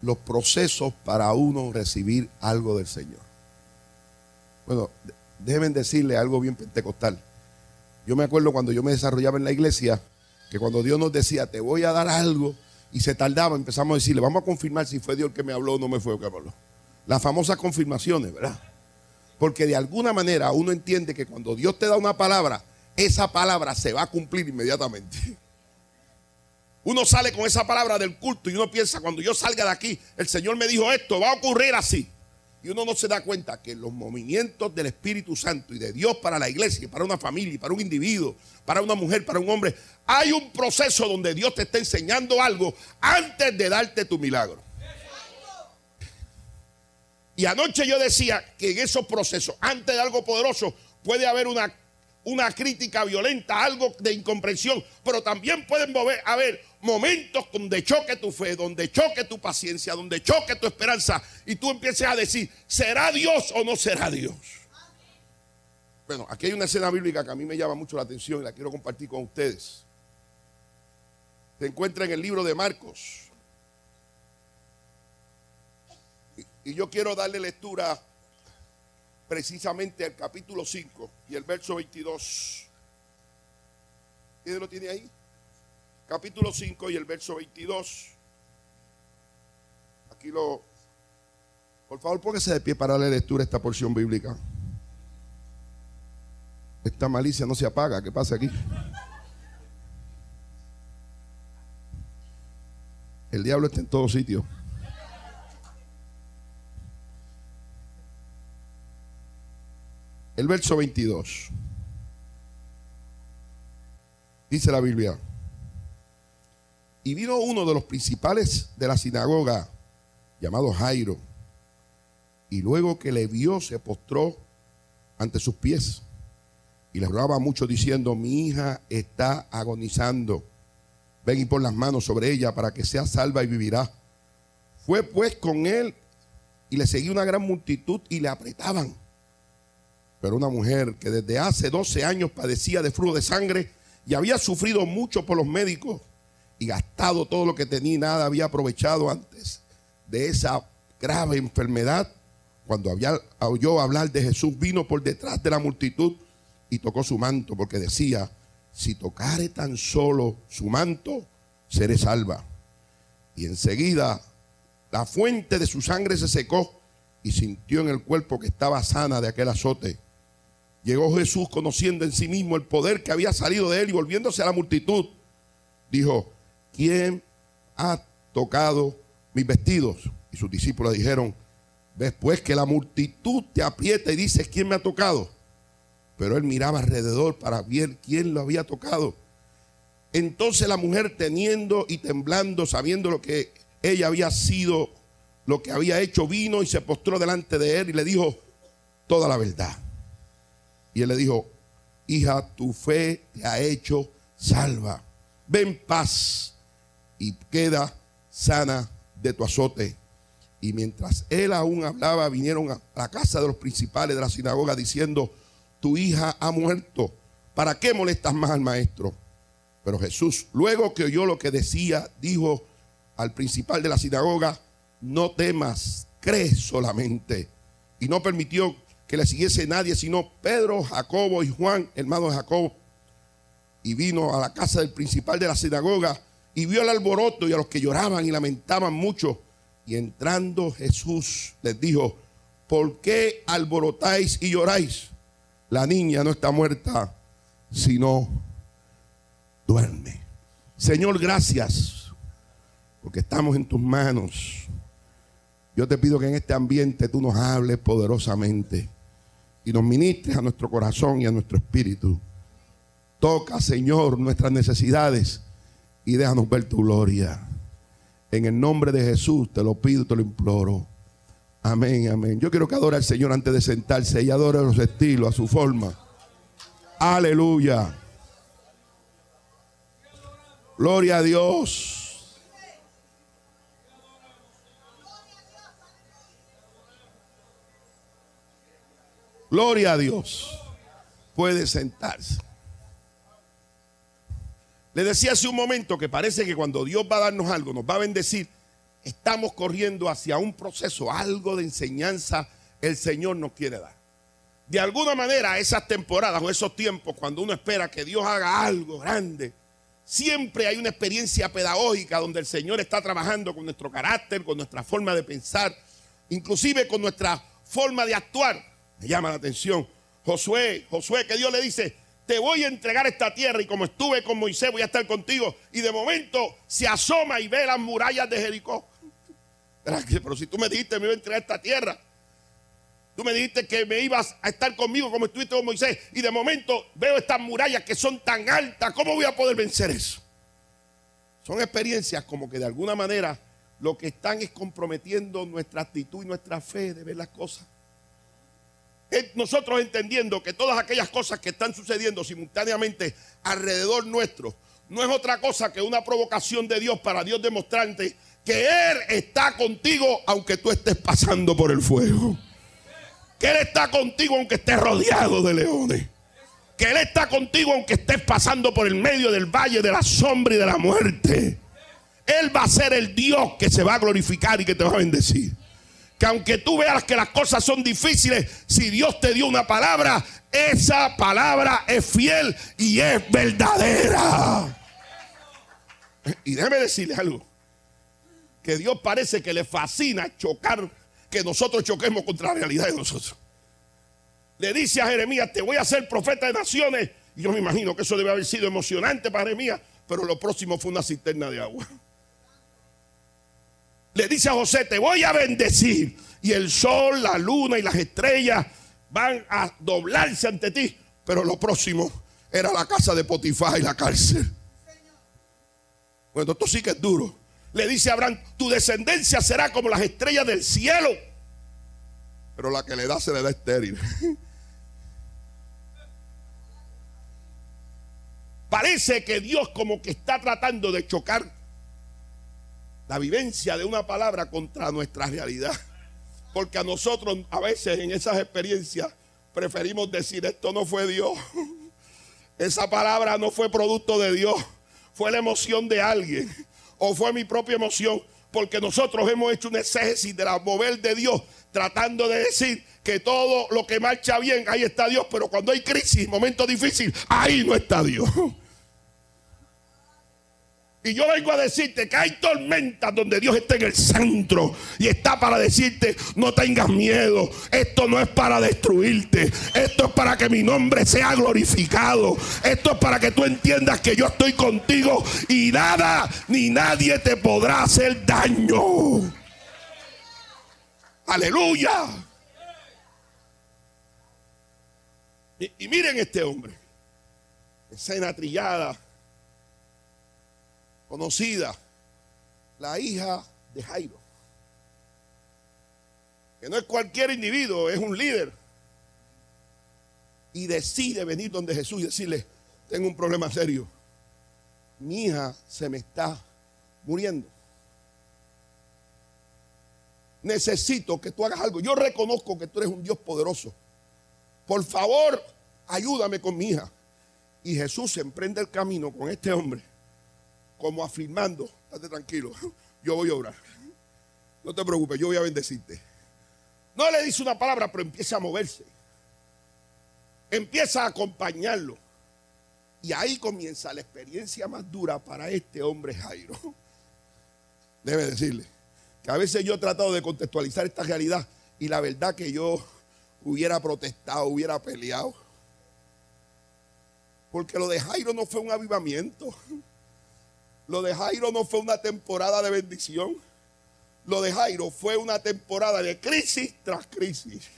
los procesos para uno recibir algo del Señor. Bueno, deben decirle algo bien pentecostal. Yo me acuerdo cuando yo me desarrollaba en la iglesia, que cuando Dios nos decía, te voy a dar algo, y se tardaba, empezamos a decirle, vamos a confirmar si fue Dios el que me habló o no me fue el que me habló. Las famosas confirmaciones, ¿verdad? Porque de alguna manera uno entiende que cuando Dios te da una palabra, esa palabra se va a cumplir inmediatamente. Uno sale con esa palabra del culto y uno piensa, cuando yo salga de aquí, el Señor me dijo esto, va a ocurrir así. Y uno no se da cuenta que los movimientos del Espíritu Santo y de Dios para la iglesia, para una familia, para un individuo, para una mujer, para un hombre, hay un proceso donde Dios te está enseñando algo antes de darte tu milagro. Y anoche yo decía que en esos procesos, antes de algo poderoso, puede haber una, una crítica violenta, algo de incomprensión, pero también pueden haber momentos donde choque tu fe, donde choque tu paciencia, donde choque tu esperanza y tú empieces a decir, ¿será Dios o no será Dios? Bueno, aquí hay una escena bíblica que a mí me llama mucho la atención y la quiero compartir con ustedes. Se encuentra en el libro de Marcos. Y yo quiero darle lectura precisamente al capítulo 5 y el verso 22. ¿Quién lo tiene ahí? Capítulo 5 y el verso 22. Aquí lo... Por favor, póngase de pie para la lectura esta porción bíblica. Esta malicia no se apaga. ¿Qué pasa aquí? El diablo está en todo sitio. El verso 22. Dice la Biblia. Y vino uno de los principales de la sinagoga, llamado Jairo, y luego que le vio se postró ante sus pies y le rogaba mucho diciendo, mi hija está agonizando, ven y pon las manos sobre ella para que sea salva y vivirá. Fue pues con él y le seguía una gran multitud y le apretaban. Pero una mujer que desde hace 12 años padecía de flujo de sangre y había sufrido mucho por los médicos y gastado todo lo que tenía y nada había aprovechado antes de esa grave enfermedad, cuando había, oyó hablar de Jesús, vino por detrás de la multitud y tocó su manto, porque decía, si tocare tan solo su manto, seré salva. Y enseguida la fuente de su sangre se secó y sintió en el cuerpo que estaba sana de aquel azote. Llegó Jesús conociendo en sí mismo el poder que había salido de él y volviéndose a la multitud, dijo, ¿quién ha tocado mis vestidos? Y sus discípulos dijeron, después que la multitud te aprieta y dices, ¿quién me ha tocado? Pero él miraba alrededor para ver quién lo había tocado. Entonces la mujer teniendo y temblando, sabiendo lo que ella había sido, lo que había hecho, vino y se postró delante de él y le dijo toda la verdad. Y él le dijo, hija, tu fe te ha hecho salva. Ven paz y queda sana de tu azote. Y mientras él aún hablaba, vinieron a la casa de los principales de la sinagoga diciendo, tu hija ha muerto, ¿para qué molestas más al maestro? Pero Jesús, luego que oyó lo que decía, dijo al principal de la sinagoga, no temas, cree solamente. Y no permitió que le siguiese nadie, sino Pedro, Jacobo y Juan, hermano de Jacob. Y vino a la casa del principal de la sinagoga y vio el alboroto y a los que lloraban y lamentaban mucho. Y entrando Jesús les dijo, ¿por qué alborotáis y lloráis? La niña no está muerta, sino duerme. Señor, gracias, porque estamos en tus manos. Yo te pido que en este ambiente tú nos hables poderosamente y nos ministres a nuestro corazón y a nuestro espíritu. Toca, Señor, nuestras necesidades y déjanos ver tu gloria. En el nombre de Jesús te lo pido, te lo imploro. Amén, amén. Yo quiero que adore al Señor antes de sentarse y adore a los estilos, a su forma. Aleluya. Gloria a Dios. Gloria a Dios. Puede sentarse. Le decía hace un momento que parece que cuando Dios va a darnos algo, nos va a bendecir, estamos corriendo hacia un proceso, algo de enseñanza el Señor nos quiere dar. De alguna manera, esas temporadas o esos tiempos, cuando uno espera que Dios haga algo grande, siempre hay una experiencia pedagógica donde el Señor está trabajando con nuestro carácter, con nuestra forma de pensar, inclusive con nuestra forma de actuar. Me llama la atención. Josué, Josué, que Dios le dice, te voy a entregar esta tierra y como estuve con Moisés voy a estar contigo. Y de momento se asoma y ve las murallas de Jericó. Pero si tú me dijiste me iba a entregar esta tierra, tú me dijiste que me ibas a estar conmigo como estuviste con Moisés y de momento veo estas murallas que son tan altas, ¿cómo voy a poder vencer eso? Son experiencias como que de alguna manera lo que están es comprometiendo nuestra actitud y nuestra fe de ver las cosas nosotros entendiendo que todas aquellas cosas que están sucediendo simultáneamente alrededor nuestro no es otra cosa que una provocación de Dios para Dios demostrarte que Él está contigo aunque tú estés pasando por el fuego. Que Él está contigo aunque estés rodeado de leones. Que Él está contigo aunque estés pasando por el medio del valle de la sombra y de la muerte. Él va a ser el Dios que se va a glorificar y que te va a bendecir que aunque tú veas que las cosas son difíciles, si Dios te dio una palabra, esa palabra es fiel y es verdadera. Y déjeme decirle algo, que Dios parece que le fascina chocar, que nosotros choquemos contra la realidad de nosotros. Le dice a Jeremías, te voy a hacer profeta de naciones. Y yo me imagino que eso debe haber sido emocionante para Jeremías, pero lo próximo fue una cisterna de agua le dice a José, te voy a bendecir. Y el sol, la luna y las estrellas van a doblarse ante ti. Pero lo próximo era la casa de Potifar y la cárcel. Bueno, esto sí que es duro. Le dice a Abraham, tu descendencia será como las estrellas del cielo. Pero la que le da se le da estéril. Parece que Dios como que está tratando de chocar la vivencia de una palabra contra nuestra realidad. Porque a nosotros a veces en esas experiencias preferimos decir, esto no fue Dios. Esa palabra no fue producto de Dios. Fue la emoción de alguien. O fue mi propia emoción. Porque nosotros hemos hecho un exégesis de la mover de Dios. Tratando de decir que todo lo que marcha bien, ahí está Dios. Pero cuando hay crisis, momentos difíciles, ahí no está Dios. Y yo vengo a decirte que hay tormentas donde Dios está en el centro y está para decirte, no tengas miedo, esto no es para destruirte, esto es para que mi nombre sea glorificado, esto es para que tú entiendas que yo estoy contigo y nada ni nadie te podrá hacer daño. Aleluya. Y, miren este hombre, escena trillada conocida, la hija de Jairo. Que no es cualquier individuo, es un líder. Y decide venir donde Jesús y decirle, tengo un problema serio. Mi hija se me está muriendo. Necesito que tú hagas algo. Yo reconozco que tú eres un Dios poderoso. Por favor, ayúdame con mi hija. Y Jesús emprende el camino con este hombre como afirmando, estate tranquilo, yo voy a orar. No te preocupes, yo voy a bendecirte. No le dice una palabra, pero empieza a moverse. Empieza a acompañarlo. Y ahí comienza la experiencia más dura para este hombre Jairo. Debe decirle que a veces yo he tratado de contextualizar esta realidad y la verdad que yo hubiera protestado, hubiera peleado. Porque lo de Jairo no fue un avivamiento. Lo de Jairo no fue una temporada de bendición. Lo de Jairo fue una temporada de crisis tras crisis.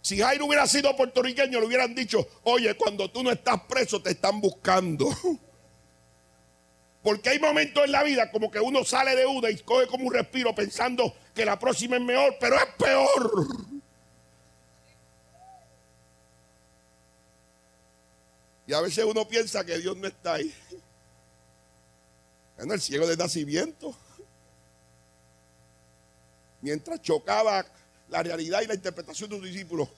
Si Jairo hubiera sido puertorriqueño, le hubieran dicho, oye, cuando tú no estás preso te están buscando. Porque hay momentos en la vida como que uno sale de una y coge como un respiro pensando que la próxima es mejor, pero es peor. Y a veces uno piensa que Dios no está ahí. En el ciego de nacimiento. Mientras chocaba la realidad y la interpretación de sus discípulos,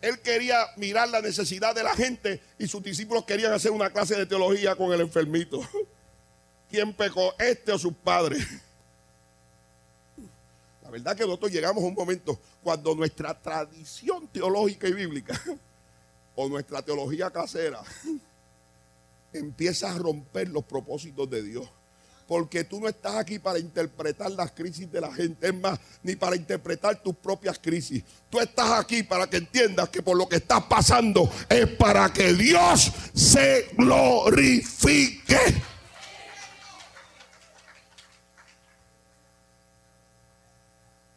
él quería mirar la necesidad de la gente y sus discípulos querían hacer una clase de teología con el enfermito. quién pecó, este o sus padres. La verdad que nosotros llegamos a un momento cuando nuestra tradición teológica y bíblica o nuestra teología casera empieza a romper los propósitos de Dios. Porque tú no estás aquí para interpretar las crisis de la gente, es más, ni para interpretar tus propias crisis. Tú estás aquí para que entiendas que por lo que estás pasando es para que Dios se glorifique.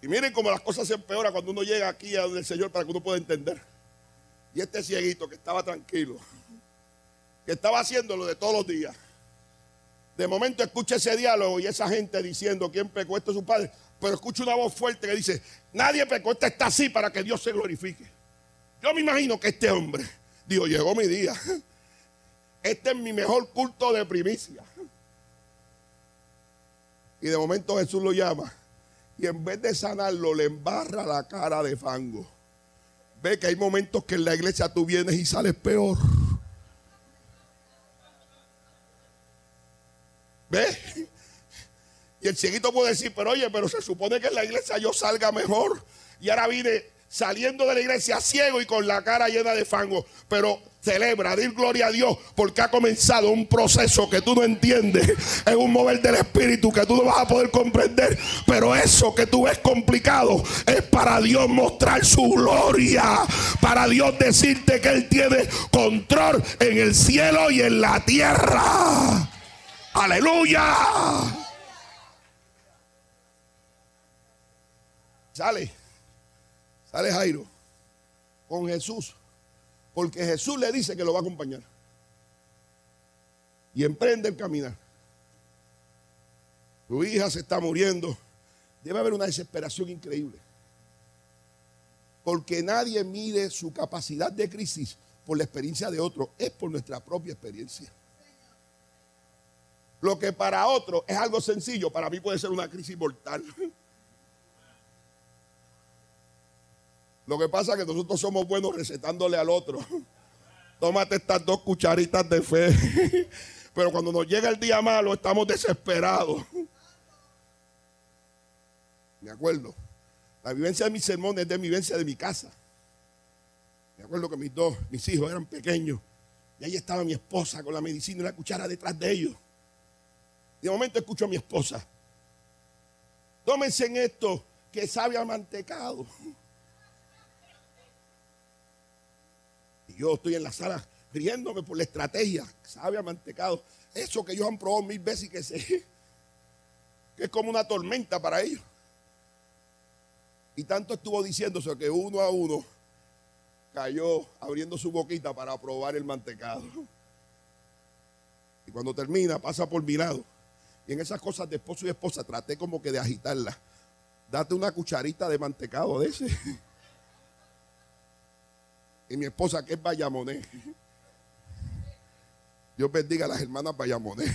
Y miren cómo las cosas se empeoran cuando uno llega aquí a donde el Señor para que uno pueda entender. Y este cieguito que estaba tranquilo, que estaba haciendo lo de todos los días. De momento escucha ese diálogo y esa gente diciendo quién pecó, esto es su padre. Pero escucha una voz fuerte que dice, nadie pecó, este está así para que Dios se glorifique. Yo me imagino que este hombre, digo, llegó mi día. Este es mi mejor culto de primicia. Y de momento Jesús lo llama. Y en vez de sanarlo, le embarra la cara de fango. Ve que hay momentos que en la iglesia tú vienes y sales peor. ¿Ve? Y el cieguito puede decir, pero oye, pero se supone que en la iglesia yo salga mejor. Y ahora vine saliendo de la iglesia ciego y con la cara llena de fango. Pero celebra, dir gloria a Dios, porque ha comenzado un proceso que tú no entiendes. Es un mover del espíritu que tú no vas a poder comprender. Pero eso que tú ves complicado es para Dios mostrar su gloria. Para Dios decirte que Él tiene control en el cielo y en la tierra. Aleluya. Sale, sale Jairo con Jesús, porque Jesús le dice que lo va a acompañar. Y emprende el caminar. Tu hija se está muriendo. Debe haber una desesperación increíble. Porque nadie mide su capacidad de crisis por la experiencia de otro, es por nuestra propia experiencia. Lo que para otro es algo sencillo, para mí puede ser una crisis mortal. Lo que pasa es que nosotros somos buenos recetándole al otro. Tómate estas dos cucharitas de fe. Pero cuando nos llega el día malo, estamos desesperados. Me acuerdo. La vivencia de mis sermones es de vivencia de mi casa. Me acuerdo que mis dos, mis hijos eran pequeños. Y ahí estaba mi esposa con la medicina y la cuchara detrás de ellos. De momento escucho a mi esposa. Tómense en esto que sabe a mantecado. Yo estoy en la sala riéndome por la estrategia. Sabe a mantecado. Eso que ellos han probado mil veces y que sé que es como una tormenta para ellos. Y tanto estuvo diciéndose que uno a uno cayó abriendo su boquita para probar el mantecado. Y cuando termina, pasa por mi lado. Y en esas cosas de esposo y esposa traté como que de agitarla. Date una cucharita de mantecado de ese. Y mi esposa, que es Bayamoné. Dios bendiga a las hermanas Bayamoné.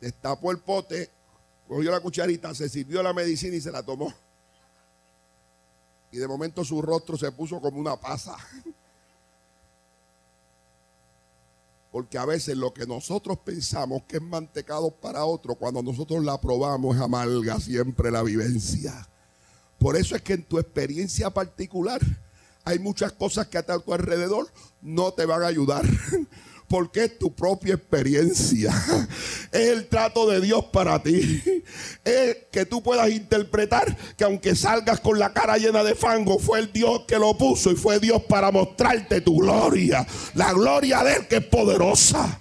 Destapó el pote, cogió la cucharita, se sirvió la medicina y se la tomó. Y de momento su rostro se puso como una pasa. Porque a veces lo que nosotros pensamos que es mantecado para otro, cuando nosotros la probamos es amarga siempre la vivencia. Por eso es que en tu experiencia particular hay muchas cosas que a tu alrededor no te van a ayudar. Porque es tu propia experiencia. Es el trato de Dios para ti. Es que tú puedas interpretar que aunque salgas con la cara llena de fango, fue el Dios que lo puso y fue Dios para mostrarte tu gloria. La gloria de Él que es poderosa.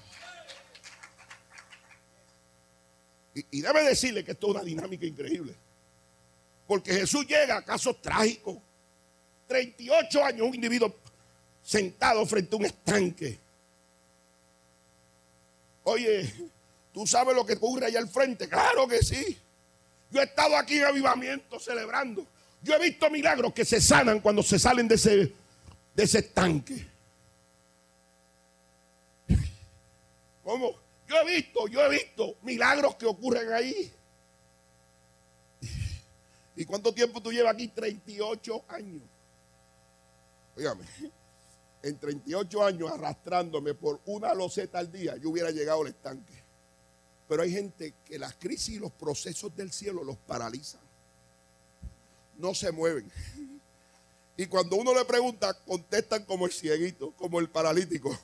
Y, y decirle que esto es una dinámica increíble. Porque Jesús llega a casos trágicos. 38 años un individuo sentado frente a un estanque. Oye, ¿tú sabes lo que ocurre allá al frente? Claro que sí. Yo he estado aquí en avivamiento celebrando. Yo he visto milagros que se sanan cuando se salen de ese, de ese estanque. ¿Cómo? Yo he visto, yo he visto milagros que ocurren ahí. ¿Y cuánto tiempo tú llevas aquí? 38 años. Óigame, en 38 años arrastrándome por una loseta al día, yo hubiera llegado al estanque. Pero hay gente que las crisis y los procesos del cielo los paralizan. No se mueven. Y cuando uno le pregunta, contestan como el cieguito, como el paralítico.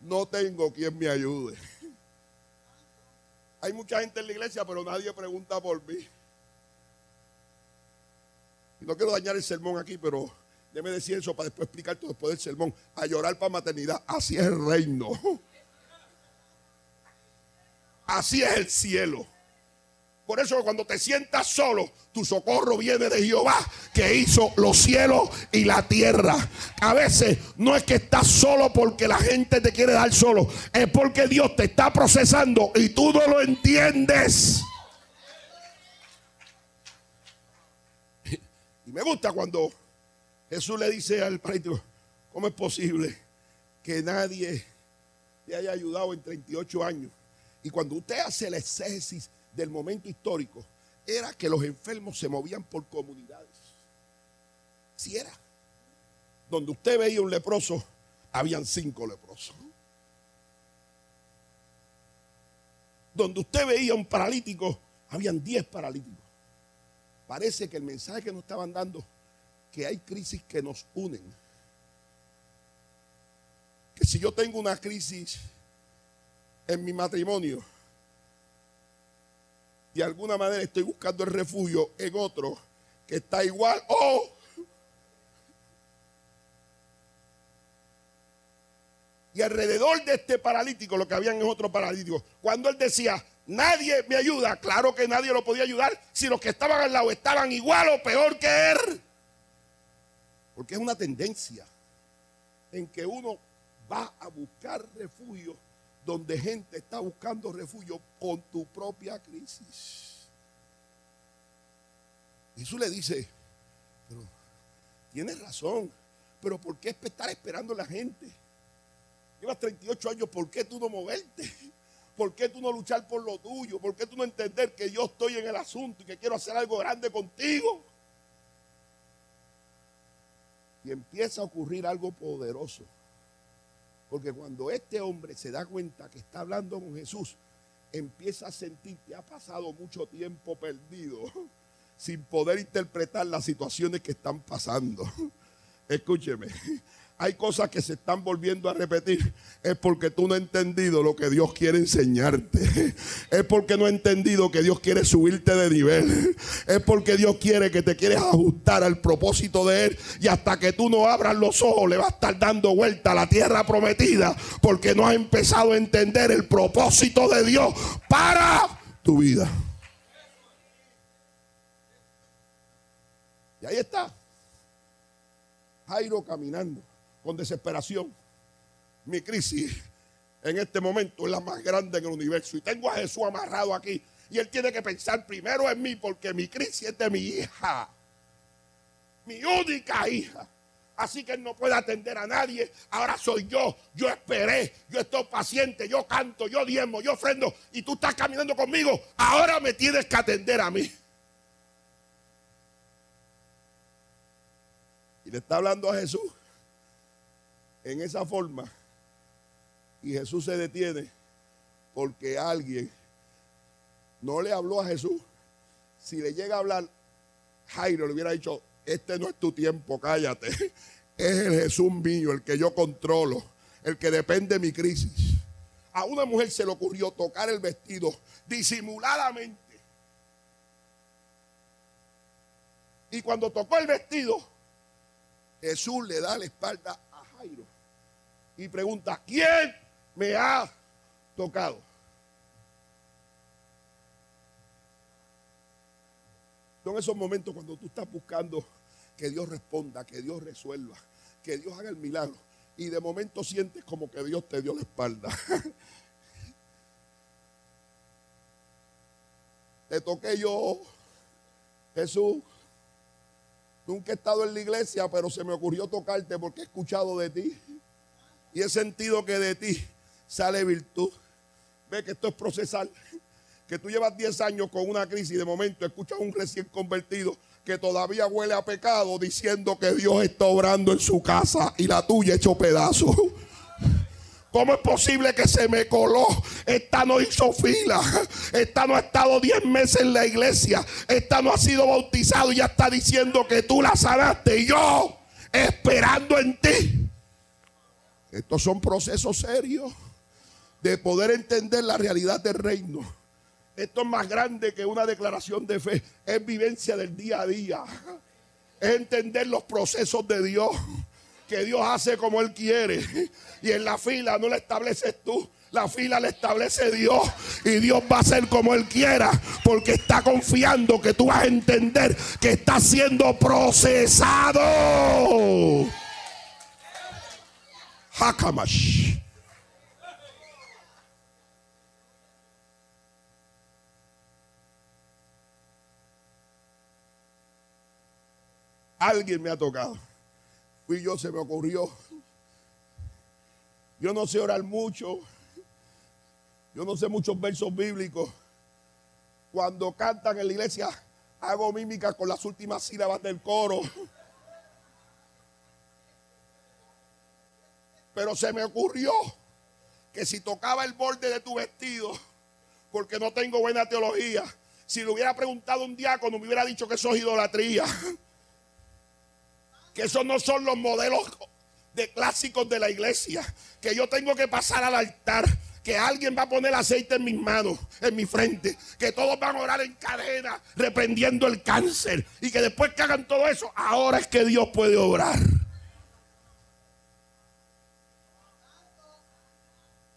No tengo quien me ayude. Hay mucha gente en la iglesia, pero nadie pregunta por mí. No quiero dañar el sermón aquí, pero déme decir eso para después explicar todo después del sermón. A llorar para maternidad. Así es el reino. Así es el cielo. Por eso cuando te sientas solo, tu socorro viene de Jehová, que hizo los cielos y la tierra. A veces no es que estás solo porque la gente te quiere dar solo, es porque Dios te está procesando y tú no lo entiendes. Y me gusta cuando Jesús le dice al paralítico, ¿cómo es posible que nadie te haya ayudado en 38 años? Y cuando usted hace el exégesis del momento histórico era que los enfermos se movían por comunidades. Si era. Donde usted veía un leproso, habían cinco leprosos. Donde usted veía un paralítico, habían diez paralíticos. Parece que el mensaje que nos estaban dando, que hay crisis que nos unen. Que si yo tengo una crisis en mi matrimonio, de alguna manera estoy buscando el refugio en otro que está igual o y alrededor de este paralítico lo que habían es otro paralítico. Cuando él decía, nadie me ayuda, claro que nadie lo podía ayudar si los que estaban al lado estaban igual o peor que él. Porque es una tendencia en que uno va a buscar refugio donde gente está buscando refugio con tu propia crisis. Jesús le dice, pero tienes razón, pero ¿por qué estar esperando a la gente? Llevas 38 años, ¿por qué tú no moverte? ¿Por qué tú no luchar por lo tuyo? ¿Por qué tú no entender que yo estoy en el asunto y que quiero hacer algo grande contigo? Y empieza a ocurrir algo poderoso. Porque cuando este hombre se da cuenta que está hablando con Jesús, empieza a sentir que ha pasado mucho tiempo perdido sin poder interpretar las situaciones que están pasando. Escúcheme, hay cosas que se están volviendo a repetir, es porque tú no has entendido lo que Dios quiere enseñarte. Es porque no has entendido que Dios quiere subirte de nivel. Es porque Dios quiere que te quieres ajustar al propósito de Él. Y hasta que tú no abras los ojos, le va a estar dando vuelta a la tierra prometida. Porque no has empezado a entender el propósito de Dios para tu vida. Y ahí está. Jairo caminando con desesperación. Mi crisis en este momento es la más grande en el universo. Y tengo a Jesús amarrado aquí. Y él tiene que pensar primero en mí porque mi crisis es de mi hija. Mi única hija. Así que él no puede atender a nadie. Ahora soy yo. Yo esperé. Yo estoy paciente. Yo canto. Yo diezmo. Yo ofrendo. Y tú estás caminando conmigo. Ahora me tienes que atender a mí. Y le está hablando a Jesús en esa forma. Y Jesús se detiene porque alguien no le habló a Jesús. Si le llega a hablar, Jairo le hubiera dicho, este no es tu tiempo, cállate. Es el Jesús mío, el que yo controlo, el que depende de mi crisis. A una mujer se le ocurrió tocar el vestido disimuladamente. Y cuando tocó el vestido, Jesús le da la espalda y pregunta, ¿quién me ha tocado? Son esos momentos cuando tú estás buscando que Dios responda, que Dios resuelva, que Dios haga el milagro. Y de momento sientes como que Dios te dio la espalda. te toqué yo, Jesús. Nunca he estado en la iglesia, pero se me ocurrió tocarte porque he escuchado de ti. Y he sentido que de ti sale virtud. Ve que esto es procesal. que tú llevas 10 años con una crisis y de momento escuchas a un recién convertido que todavía huele a pecado diciendo que Dios está obrando en su casa y la tuya hecho pedazo. ¿Cómo es posible que se me coló? Esta no hizo fila. Esta no ha estado 10 meses en la iglesia. Esta no ha sido bautizado y ya está diciendo que tú la sanaste. Y yo esperando en ti. Estos son procesos serios de poder entender la realidad del reino. Esto es más grande que una declaración de fe. Es vivencia del día a día. Es entender los procesos de Dios. Que Dios hace como Él quiere. Y en la fila no la estableces tú. La fila la establece Dios. Y Dios va a hacer como Él quiera. Porque está confiando que tú vas a entender que está siendo procesado. Hakamash. Alguien me ha tocado. Fui yo, se me ocurrió. Yo no sé orar mucho. Yo no sé muchos versos bíblicos. Cuando cantan en la iglesia, hago mímica con las últimas sílabas del coro. Pero se me ocurrió que si tocaba el borde de tu vestido, porque no tengo buena teología, si le hubiera preguntado un diácono, me hubiera dicho que eso es idolatría. Que esos no son los modelos de clásicos de la iglesia, que yo tengo que pasar al altar, que alguien va a poner aceite en mis manos, en mi frente, que todos van a orar en cadena, reprendiendo el cáncer, y que después que hagan todo eso, ahora es que Dios puede obrar.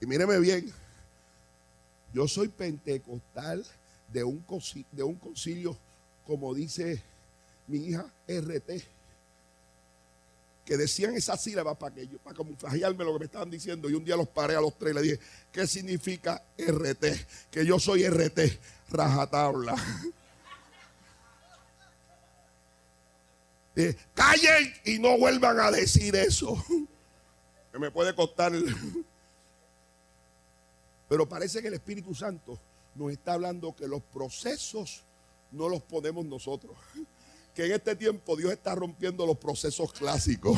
Y míreme bien, yo soy pentecostal de un, concilio, como dice mi hija, RT que decían esas sílabas para que yo, para camuflajearme lo que me estaban diciendo. Y un día los paré a los tres y le dije, ¿qué significa RT? Que yo soy RT, rajatabla. Eh, callen y no vuelvan a decir eso. Que me puede costar. Pero parece que el Espíritu Santo nos está hablando que los procesos no los ponemos nosotros que en este tiempo Dios está rompiendo los procesos clásicos.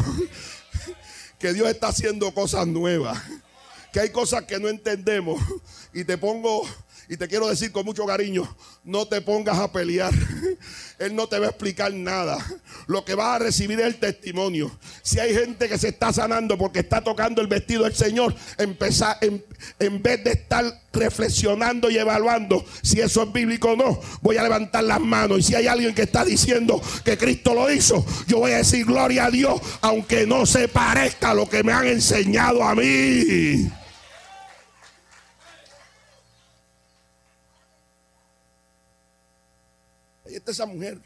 que Dios está haciendo cosas nuevas. Que hay cosas que no entendemos. Y te pongo, y te quiero decir con mucho cariño, no te pongas a pelear. Él no te va a explicar nada. Lo que vas a recibir es el testimonio. Si hay gente que se está sanando porque está tocando el vestido del Señor, empezar, en, en vez de estar reflexionando y evaluando si eso es bíblico o no, voy a levantar las manos. Y si hay alguien que está diciendo que Cristo lo hizo, yo voy a decir gloria a Dios, aunque no se parezca a lo que me han enseñado a mí. Ahí está esa mujer.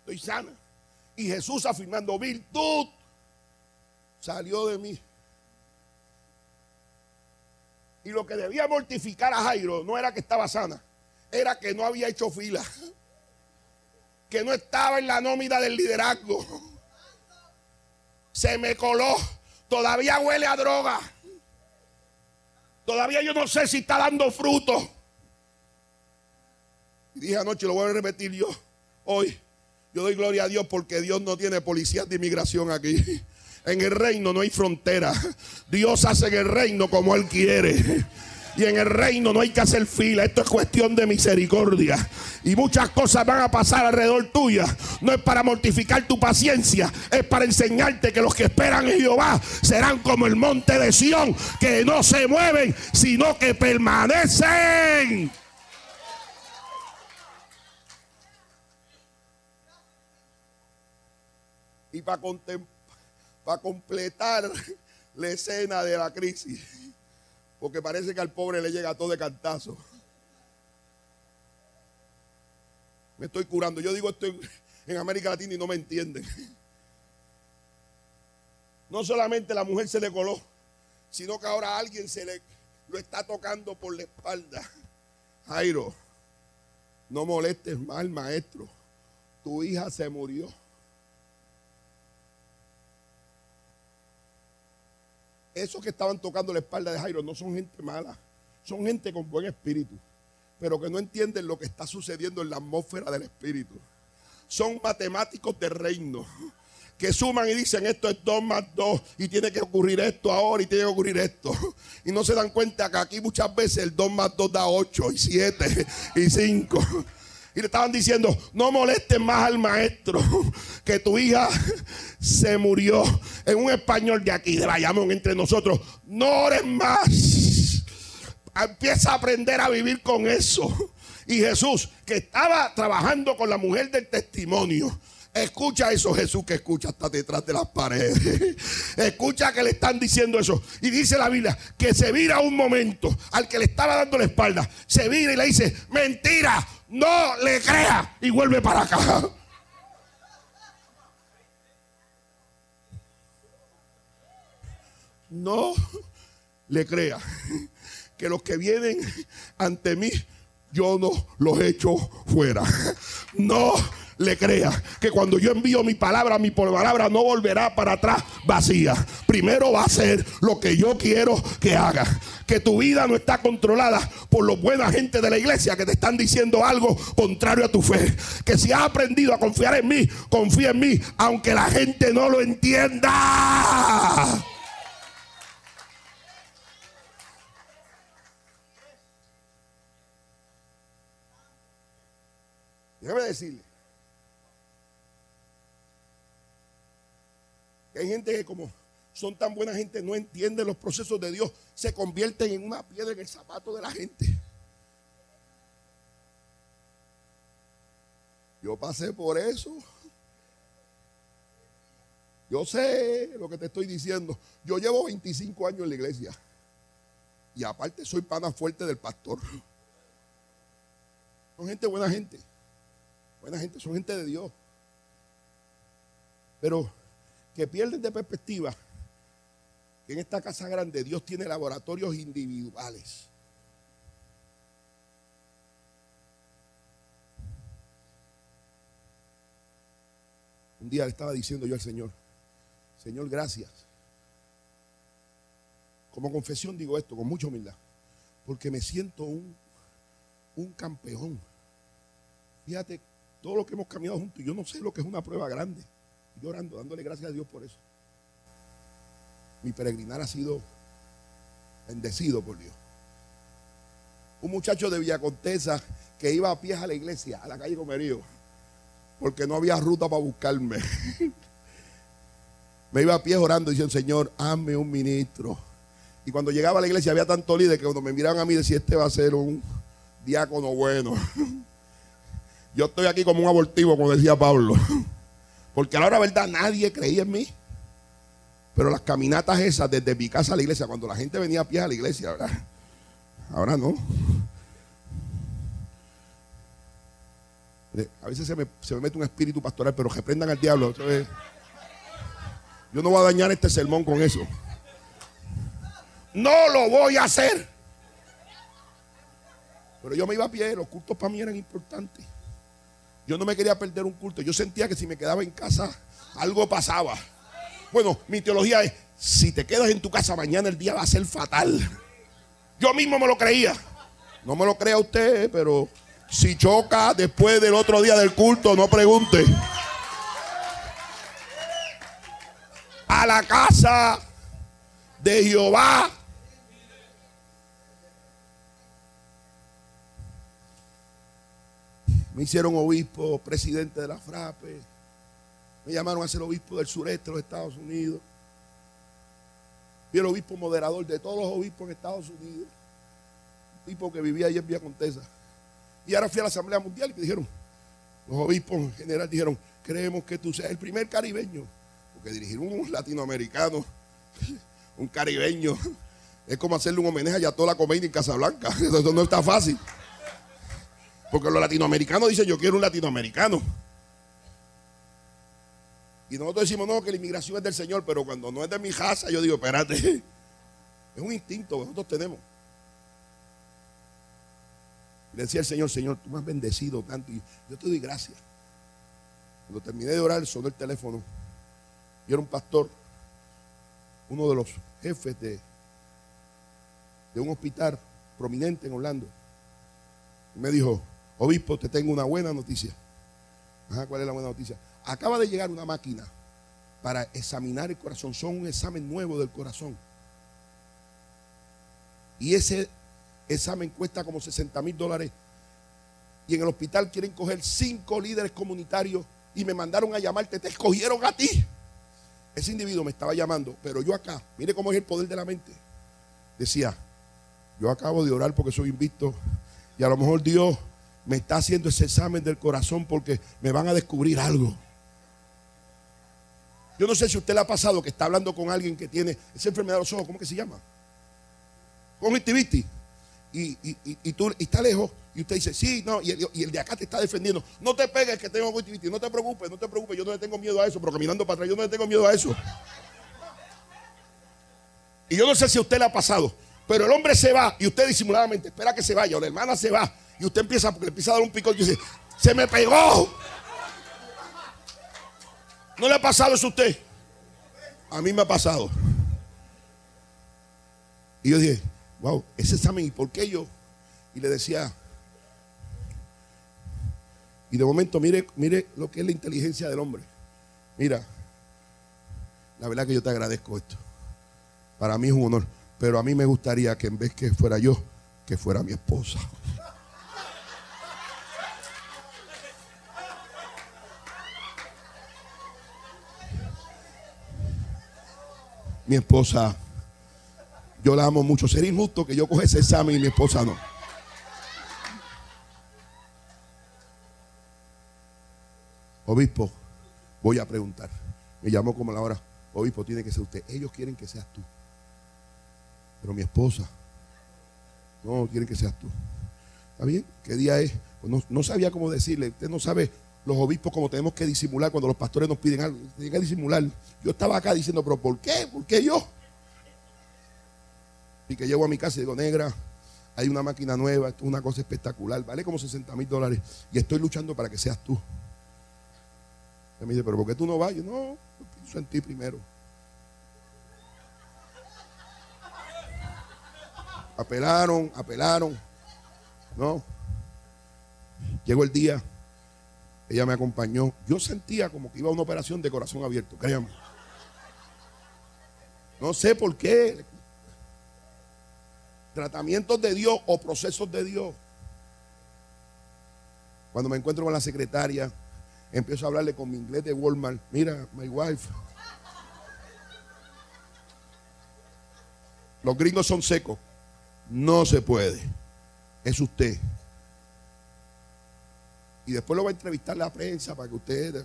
Estoy sana. Y Jesús afirmando, virtud salió de mí. Y lo que debía mortificar a Jairo no era que estaba sana, era que no había hecho fila. Que no estaba en la nómina del liderazgo. Se me coló. Todavía huele a droga. Todavía yo no sé si está dando fruto. Dije anoche, lo voy a repetir yo. Hoy, yo doy gloria a Dios porque Dios no tiene policías de inmigración aquí. En el reino no hay frontera. Dios hace en el reino como Él quiere. Y en el reino no hay que hacer fila. Esto es cuestión de misericordia. Y muchas cosas van a pasar alrededor tuya. No es para mortificar tu paciencia. Es para enseñarte que los que esperan en Jehová serán como el monte de Sión. Que no se mueven, sino que permanecen. Y para completar la escena de la crisis. Porque parece que al pobre le llega todo de cantazo. Me estoy curando. Yo digo esto en América Latina y no me entienden. No solamente la mujer se le coló, sino que ahora alguien se le lo está tocando por la espalda. Jairo, no molestes mal, maestro. Tu hija se murió. Esos que estaban tocando la espalda de Jairo no son gente mala. son gente con buen espíritu, pero que no entienden lo que está sucediendo en la atmósfera del espíritu. Son matemáticos de reino que suman y dicen esto es 2 más 2 y tiene que ocurrir esto ahora y tiene que ocurrir esto. Y no se dan cuenta que aquí muchas veces el 2 más 2 da 8 y 7 y 5. Y le estaban diciendo, no molestes más al maestro, que tu hija se murió. En un español de aquí, de Bayamón, entre nosotros, no ores más. Empieza a aprender a vivir con eso. Y Jesús, que estaba trabajando con la mujer del testimonio, Escucha eso, Jesús, que escucha hasta detrás de las paredes. Escucha que le están diciendo eso. Y dice la Biblia que se vira un momento al que le estaba dando la espalda. Se vira y le dice, mentira, no le crea. Y vuelve para acá. No le crea que los que vienen ante mí, yo no los echo fuera. No le crea que cuando yo envío mi palabra, mi palabra no volverá para atrás vacía. Primero va a ser lo que yo quiero que haga. Que tu vida no está controlada por los buena gente de la iglesia que te están diciendo algo contrario a tu fe. Que si has aprendido a confiar en mí, confía en mí, aunque la gente no lo entienda. Déjame decirle. Hay gente que como son tan buena gente, no entienden los procesos de Dios, se convierten en una piedra en el zapato de la gente. Yo pasé por eso. Yo sé lo que te estoy diciendo. Yo llevo 25 años en la iglesia. Y aparte soy pana fuerte del pastor. Son gente buena gente. Buena gente, son gente de Dios. Pero que pierden de perspectiva que en esta casa grande Dios tiene laboratorios individuales. Un día le estaba diciendo yo al Señor, Señor, gracias. Como confesión digo esto con mucha humildad, porque me siento un, un campeón. Fíjate, todo lo que hemos caminado juntos, yo no sé lo que es una prueba grande llorando, dándole gracias a Dios por eso. Mi peregrinar ha sido bendecido por Dios. Un muchacho de Villa Contesa que iba a pies a la iglesia, a la calle Comerío, porque no había ruta para buscarme. Me iba a pies orando diciendo, Señor, hazme un ministro. Y cuando llegaba a la iglesia había tanto líder que cuando me miraban a mí decía, este va a ser un diácono bueno. Yo estoy aquí como un abortivo, como decía Pablo. Porque a la hora verdad nadie creía en mí. Pero las caminatas esas desde mi casa a la iglesia, cuando la gente venía a pie a la iglesia, ¿verdad? Ahora no. A veces se me, mete un espíritu pastoral, pero reprendan al diablo. yo no voy a dañar este sermón con eso. No lo voy a hacer. Pero yo me iba a pie, los cultos para mí eran importantes. Yo no me quería perder un culto. Yo sentía que si me quedaba en casa, algo pasaba. Bueno, mi teología es, si te quedas en tu casa mañana, el día va a ser fatal. Yo mismo me lo creía. No me lo crea usted, pero si choca después del otro día del culto, no pregunte. A la casa de Jehová Me hicieron obispo, presidente de la FRAPE. Me llamaron a ser obispo del sureste de los Estados Unidos. Fui el obispo moderador de todos los obispos en Estados Unidos. Un tipo que vivía allí en Villa Contesa. Y ahora fui a la Asamblea Mundial y me dijeron, los obispos en general dijeron, creemos que tú seas el primer caribeño. Porque dirigir un latinoamericano, un caribeño, es como hacerle un homenaje a toda la comedia en Casablanca. Eso no está fácil. Porque los latinoamericanos dicen, yo quiero un latinoamericano. Y nosotros decimos, no, que la inmigración es del Señor, pero cuando no es de mi casa, yo digo, espérate, es un instinto que nosotros tenemos. le decía el Señor, Señor, tú me has bendecido tanto y yo te doy gracias. Cuando terminé de orar, sonó el teléfono. Y era un pastor, uno de los jefes de, de un hospital prominente en Orlando. Y me dijo, obispo, te tengo una buena noticia. ¿cuál es la buena noticia? Acaba de llegar una máquina para examinar el corazón. Son un examen nuevo del corazón. Y ese examen cuesta como 60 mil dólares. Y en el hospital quieren coger cinco líderes comunitarios y me mandaron a llamarte. Te escogieron a ti. Ese individuo me estaba llamando, pero yo acá, mire cómo es el poder de la mente. Decía, yo acabo de orar porque soy invicto y a lo mejor Dios me está haciendo ese examen del corazón porque me van a descubrir algo. Yo no sé si usted le ha pasado que está hablando con alguien que tiene esa enfermedad de los ojos, ¿cómo que se llama? Conjuntivitis. Y, y, y, y, tú, y está lejos y usted dice, sí, no, y el, de acá te está defendiendo. No te pegues que tengo conjuntivitis, no te preocupes, no te preocupes, yo no le tengo miedo a eso, pero caminando para atrás, yo no le tengo miedo a eso. Y yo no sé si a usted le ha pasado, pero el hombre se va y usted disimuladamente espera que se vaya, o la hermana se va y usted empieza, porque le empieza a dar un picón y dice, se me pegó. ¿No le ha pasado eso a usted? A mí me ha pasado. Y yo dije, wow, ese examen, ¿y por qué yo? Y le decía, y de momento, mire, mire lo que es la inteligencia del hombre. Mira, la verdad que yo te agradezco esto. Para mí es un honor. Pero a mí me gustaría que en vez que fuera yo, que fuera mi esposa. Mi esposa, yo la amo mucho. Sería injusto que yo coge ese examen y mi esposa no. Obispo, voy a preguntar. Me llamó como la hora. Obispo, tiene que ser usted. Ellos quieren que seas tú. Pero mi esposa, no, quieren que seas tú. ¿Está bien? ¿Qué día es? Pues no, sabía cómo decirle. Usted no sabe los obispos como tenemos que disimular cuando los pastores nos piden algo. Tienen que disimular. Yo estaba acá diciendo, pero ¿por qué? ¿Por qué yo? Y que llego a mi casa y digo, negra, hay una máquina nueva, esto es una cosa espectacular, vale como 60 mil dólares y estoy luchando para que seas tú. me dice, pero ¿por qué tú no vas? Yo no, pienso en ti primero. Apelaron, apelaron. No. Llegó el día, ella me acompañó. Yo sentía como que iba a una operación de corazón abierto, créanme. No sé por qué. Tratamientos de Dios o procesos de Dios. Cuando me encuentro con la secretaria, empiezo a hablarle con mi inglés de Walmart. Mira, my wife. Los gringos son secos. No se puede. Es usted. Y después lo va a entrevistar la prensa para que usted.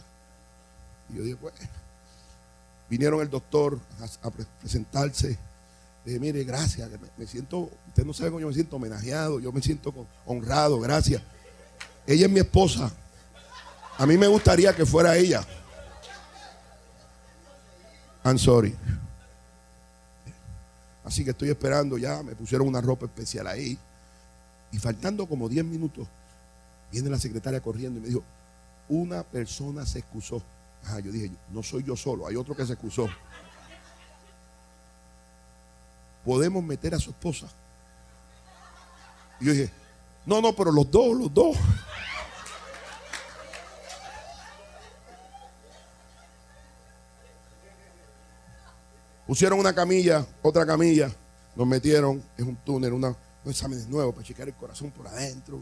Y yo dije, pues. Vinieron el doctor a, presentarse. Le dije, mire, gracias. Me, siento, usted no sabe cómo yo me siento homenajeado. Yo me siento honrado, gracias. Ella es mi esposa. A mí me gustaría que fuera ella. I'm sorry. Así que estoy esperando ya, me pusieron una ropa especial ahí. Y faltando como 10 minutos, viene la secretaria corriendo y me dijo, una persona se excusó. Ajá, yo dije, no soy yo solo, hay otro que se excusó. Podemos meter a su esposa. Y yo dije, no, no, pero los dos, los dos. Pusieron una camilla, otra camilla, nos metieron, es un túnel, una, unos exámenes nuevos para checar el corazón por adentro.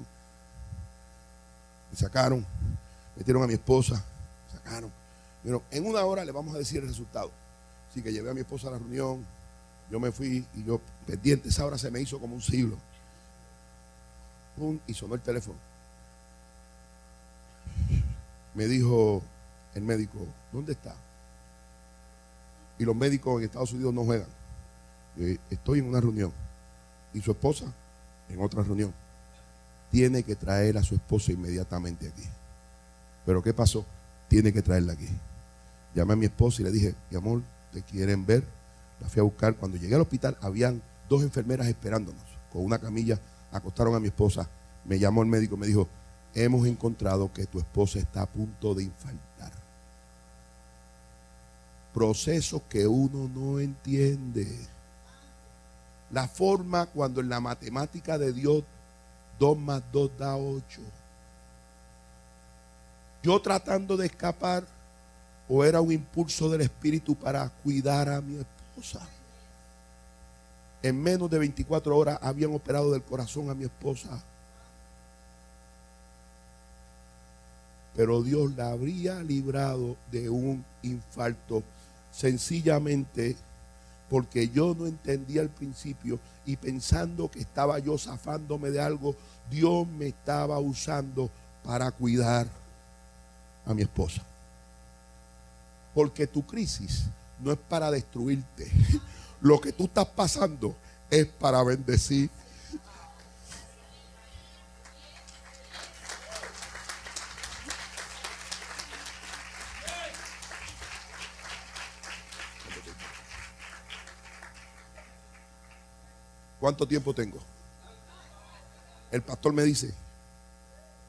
Me sacaron, metieron a mi esposa, sacaron. Pero en una hora le vamos a decir el resultado. Así que llevé a mi esposa a la reunión, yo me fui y yo pendiente, esa hora se me hizo como un siglo. y sonó el teléfono. Me dijo el médico, ¿dónde está? y los médicos en Estados Unidos no juegan. estoy en una reunión y su esposa en otra reunión. Tiene que traer a su esposa inmediatamente aquí. Pero ¿qué pasó? Tiene que traerla aquí. Llamé a mi esposa y le dije, mi amor, ¿te quieren ver? La fui a buscar. Cuando llegué al hospital, habían dos enfermeras esperándonos con una camilla. Acostaron a mi esposa. Me llamó el médico y me dijo, hemos encontrado que tu esposa está a punto de infartar procesos que uno no entiende. la forma cuando en la matemática de Dios 2 más 2 da 8. Yo tratando de escapar o era un impulso del Espíritu para cuidar a mi esposa. En menos de 24 horas habían operado del corazón a mi esposa. Pero Dios la habría librado de un infarto sencillamente porque yo no entendía al principio y pensando que estaba yo zafándome de algo, Dios me estaba usando para cuidar a mi esposa. Porque tu crisis no es para destruirte. Lo que tú estás pasando es para bendecir. ¿Cuánto tiempo tengo? El pastor me dice,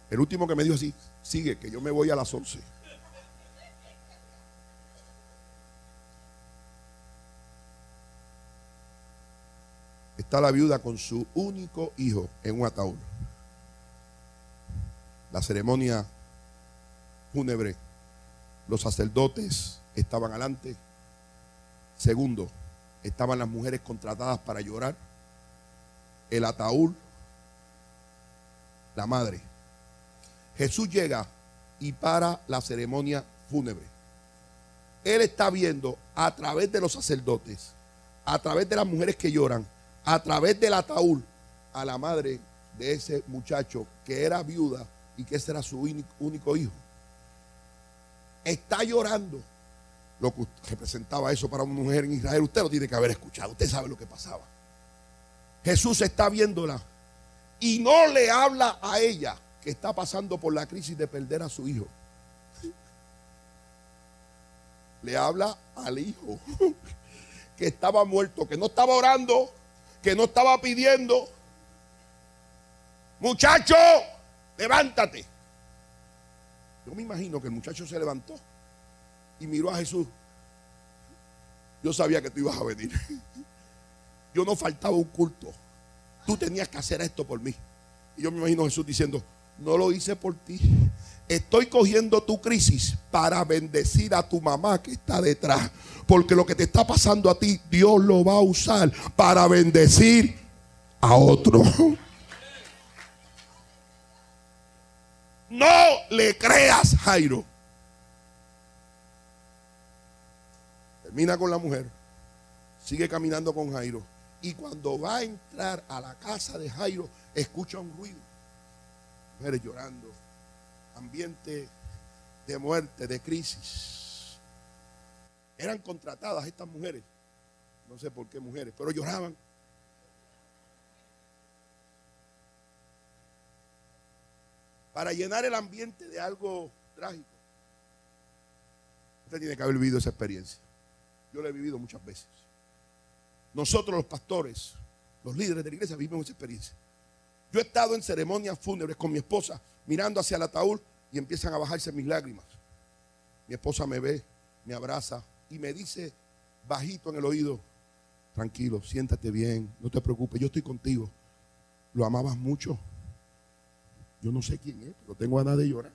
el último que me dijo así, sigue, que yo me voy a las 11. Está la viuda con su único hijo en un ataúd. La ceremonia fúnebre, los sacerdotes estaban adelante. Segundo, estaban las mujeres contratadas para llorar. El ataúd, la madre. Jesús llega y para la ceremonia fúnebre. Él está viendo a través de los sacerdotes, a través de las mujeres que lloran, a través del ataúd, a la madre de ese muchacho que era viuda y que ese era su único hijo. Está llorando lo que representaba eso para una mujer en Israel. Usted lo tiene que haber escuchado, usted sabe lo que pasaba. Jesús está viéndola y no le habla a ella que está pasando por la crisis de perder a su hijo. Le habla al hijo que estaba muerto, que no estaba orando, que no estaba pidiendo. Muchacho, levántate. Yo me imagino que el muchacho se levantó y miró a Jesús. Yo sabía que tú ibas a venir. Yo no faltaba un culto. Tú tenías que hacer esto por mí. Y yo me imagino a Jesús diciendo, no lo hice por ti. Estoy cogiendo tu crisis para bendecir a tu mamá que está detrás. Porque lo que te está pasando a ti, Dios lo va a usar para bendecir a otro. No le creas, Jairo. Termina con la mujer. Sigue caminando con Jairo. Y cuando va a entrar a la casa de Jairo, escucha un ruido mujeres llorando, ambiente de muerte, de crisis. Eran contratadas estas mujeres, no sé por qué mujeres, pero lloraban. Para llenar el ambiente de algo trágico. Usted tiene que haber vivido esa experiencia. Yo la he vivido muchas veces. Nosotros los pastores, los líderes de la iglesia, vivimos esa experiencia. Yo he estado en ceremonias fúnebres con mi esposa, mirando hacia el ataúd y empiezan a bajarse mis lágrimas. Mi esposa me ve, me abraza y me dice bajito en el oído, tranquilo, siéntate bien, no te preocupes, yo estoy contigo. Lo amabas mucho. Yo no sé quién es, pero tengo ganas de llorar.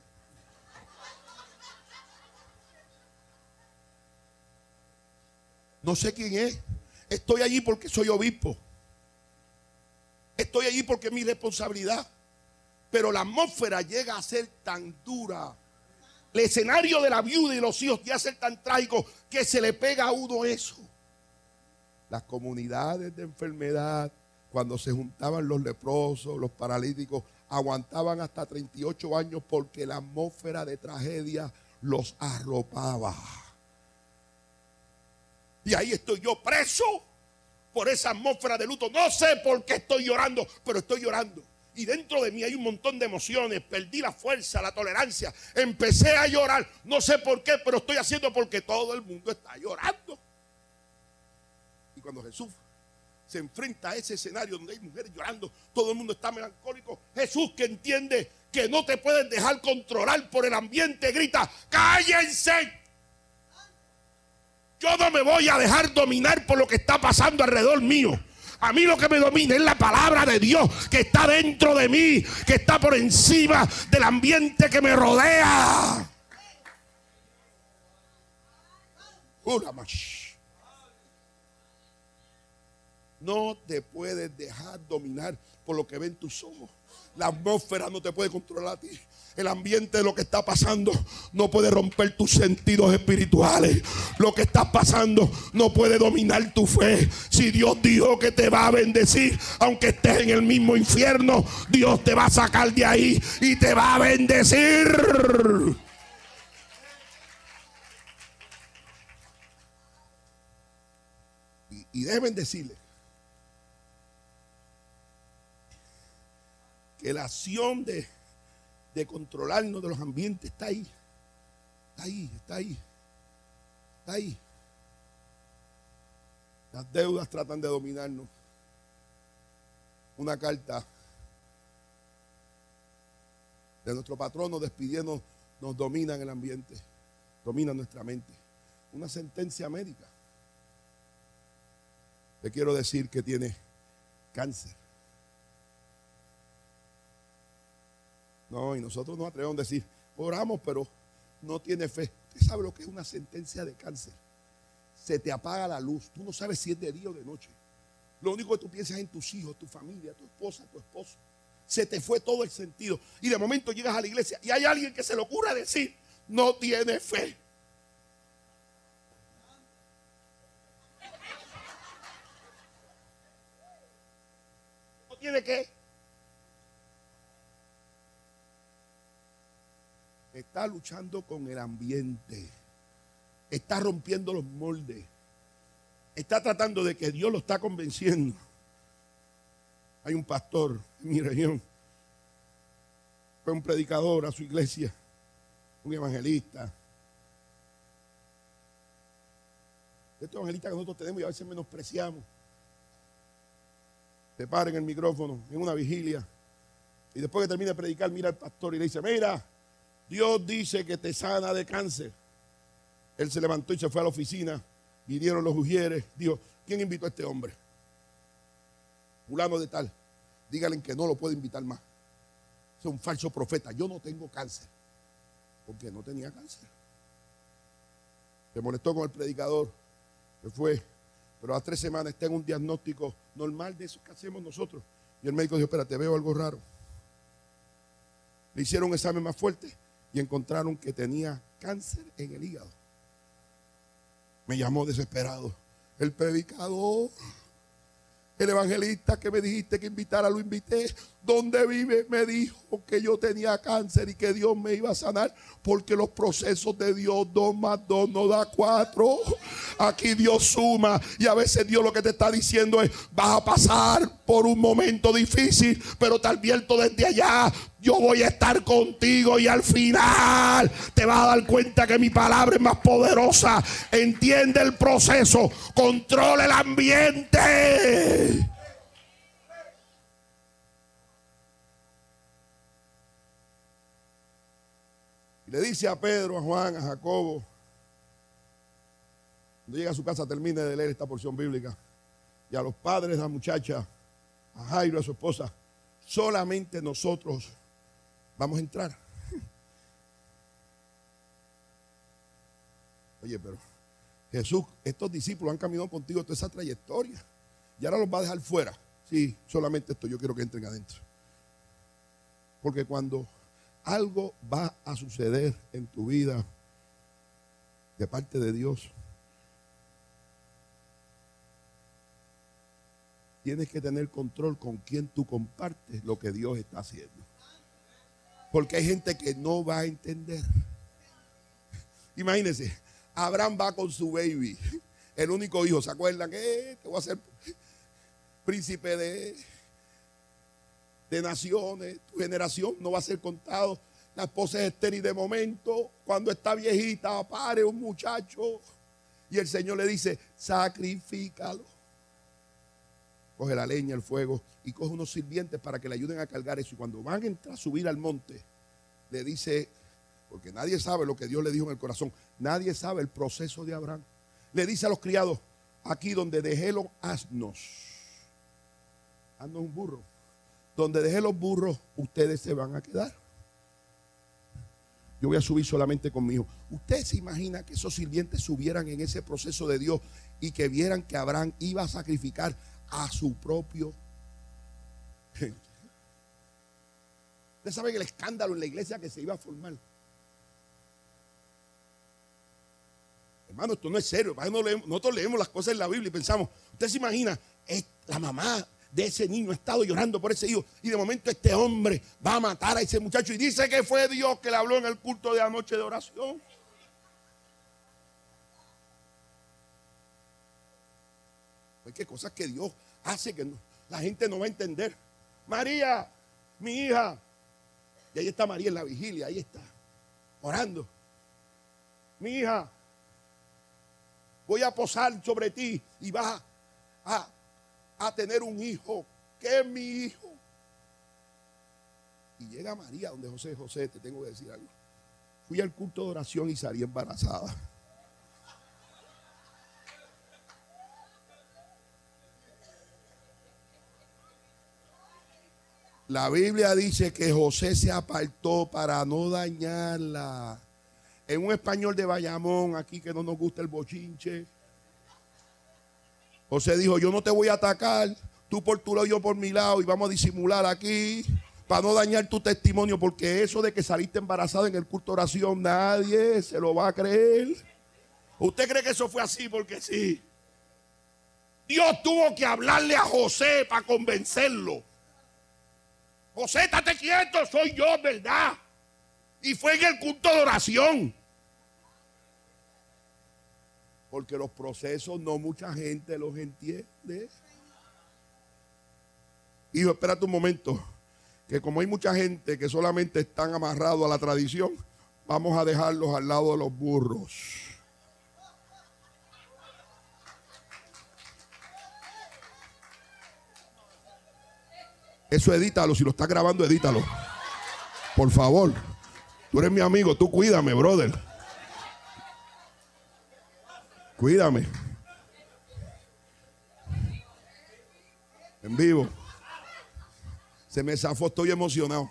No sé quién es. Estoy allí porque soy obispo. Estoy allí porque es mi responsabilidad. Pero la atmósfera llega a ser tan dura. El escenario de la viuda y los hijos llega a ser tan trágico que se le pega a uno eso. Las comunidades de enfermedad, cuando se juntaban los leprosos, los paralíticos, aguantaban hasta 38 años porque la atmósfera de tragedia los arropaba. Y ahí estoy yo preso por esa atmósfera de luto. No sé por qué estoy llorando, pero estoy llorando. Y dentro de mí hay un montón de emociones. Perdí la fuerza, la tolerancia. Empecé a llorar. No sé por qué, pero estoy haciendo porque todo el mundo está llorando. Y cuando Jesús se enfrenta a ese escenario donde hay mujeres llorando, todo el mundo está melancólico. Jesús que entiende que no te puedes dejar controlar por el ambiente, grita, cállense. Yo no me voy a dejar dominar por lo que está pasando alrededor mío. A mí lo que me domina es la palabra de Dios que está dentro de mí, que está por encima del ambiente que me rodea. No te puedes dejar dominar por lo que ven tus ojos. La atmósfera no te puede controlar a ti. El ambiente de lo que está pasando no puede romper tus sentidos espirituales. Lo que está pasando no puede dominar tu fe. Si Dios dijo que te va a bendecir, aunque estés en el mismo infierno, Dios te va a sacar de ahí y te va a bendecir. Y, deben decirle que la acción de de controlarnos de los ambientes está ahí. Está ahí, está ahí. Está ahí. Las deudas tratan de dominarnos. Una carta de nuestro patrono despidiendo nos domina en el ambiente, domina nuestra mente. Una sentencia médica. Le quiero decir que tiene cáncer. No, y nosotros nos atrevemos a decir, oramos, pero no tiene fe. Usted sabe lo que es una sentencia de cáncer. Se te apaga la luz. Tú no sabes si es de día o de noche. Lo único que tú piensas es en tus hijos, tu familia, tu esposa, tu esposo. Se te fue todo el sentido. Y de momento llegas a la iglesia y hay alguien que se le ocurra decir, no tiene fe. ¿No tiene qué? Está luchando con el ambiente, está rompiendo los moldes, está tratando de que Dios lo está convenciendo. Hay un pastor en mi región, fue un predicador a su iglesia, un evangelista. Este evangelista que nosotros tenemos y a veces menospreciamos. Se para en el micrófono en una vigilia y después que termina de predicar, mira al pastor y le dice, mira, Dios dice que te sana de cáncer. Él se levantó y se fue a la oficina. Vinieron los ujieres. Dijo, ¿quién invitó a este hombre? Fulano de tal. Díganle que no lo puede invitar más. Es un falso profeta. Yo no tengo cáncer. Porque no tenía cáncer. Se molestó con el predicador. Se fue. Pero a tres semanas está en un diagnóstico normal de eso que hacemos nosotros. Y el médico dijo, espérate, veo algo raro. Le hicieron un examen más fuerte y encontraron que tenía cáncer en el hígado. Me llamó desesperado. El predicador, el evangelista que me dijiste que invitara, lo invité. ¿Dónde vive? Me dijo que yo tenía cáncer y que Dios me iba a sanar. Porque los procesos de Dios, dos más dos no da cuatro. Aquí Dios suma. Y a veces Dios lo que te está diciendo es, vas a pasar por un momento difícil, pero te advierto desde allá. Yo voy a estar contigo y al final te vas a dar cuenta que mi palabra es más poderosa. Entiende el proceso, controla el ambiente. Le dice a Pedro, a Juan, a Jacobo, cuando llega a su casa termine de leer esta porción bíblica, y a los padres de la muchacha, a Jairo, a su esposa, solamente nosotros vamos a entrar. Oye, pero Jesús, estos discípulos han caminado contigo toda esa trayectoria y ahora los va a dejar fuera. Sí, solamente esto yo quiero que entren adentro. Porque cuando algo va a suceder en tu vida de parte de Dios. Tienes que tener control con quien tú compartes lo que Dios está haciendo. Porque hay gente que no va a entender. Imagínense, Abraham va con su baby, el único hijo. ¿Se acuerdan? que te voy a hacer príncipe de de naciones, tu generación no va a ser contado. La esposa es estéril de momento, cuando está viejita, pare un muchacho. Y el Señor le dice, sacrifícalo. Coge la leña, el fuego y coge unos sirvientes para que le ayuden a cargar eso. Y cuando van a entrar a subir al monte, le dice, porque nadie sabe lo que Dios le dijo en el corazón, nadie sabe el proceso de Abraham. Le dice a los criados, aquí donde dejé los asnos, ando un burro. Donde deje los burros, ustedes se van a quedar. Yo voy a subir solamente con mi hijo. ¿Usted se imagina que esos sirvientes subieran en ese proceso de Dios y que vieran que Abraham iba a sacrificar a su propio? Usted sabe el escándalo en la iglesia que se iba a formar. Hermano, esto no es serio. Nosotros leemos las cosas en la Biblia y pensamos, usted se imagina, la mamá de ese niño ha estado llorando por ese hijo y de momento este hombre va a matar a ese muchacho y dice que fue Dios que le habló en el culto de anoche de oración. Pues qué cosas que Dios hace que la gente no va a entender. María, mi hija. Y ahí está María en la vigilia, ahí está, orando. Mi hija, voy a posar sobre ti y vas a tener un hijo, que es mi hijo. Y llega María donde José, José, te tengo que decir algo. Fui al culto de oración y salí embarazada. La Biblia dice que José se apartó para no dañarla. En un español de Bayamón, aquí que no nos gusta el bochinche. José dijo, yo no te voy a atacar, tú por tu lado, yo por mi lado, y vamos a disimular aquí para no dañar tu testimonio, porque eso de que saliste embarazada en el culto de oración, nadie se lo va a creer. ¿Usted cree que eso fue así? Porque sí. Dios tuvo que hablarle a José para convencerlo. José, estate quieto, soy yo, ¿verdad? Y fue en el culto de oración. Porque los procesos no mucha gente los entiende. Hijo, espérate un momento. Que como hay mucha gente que solamente están amarrados a la tradición, vamos a dejarlos al lado de los burros. Eso edítalo, si lo estás grabando, edítalo. Por favor. Tú eres mi amigo, tú cuídame, brother. Cuídame. En vivo. Se me zafó, estoy emocionado.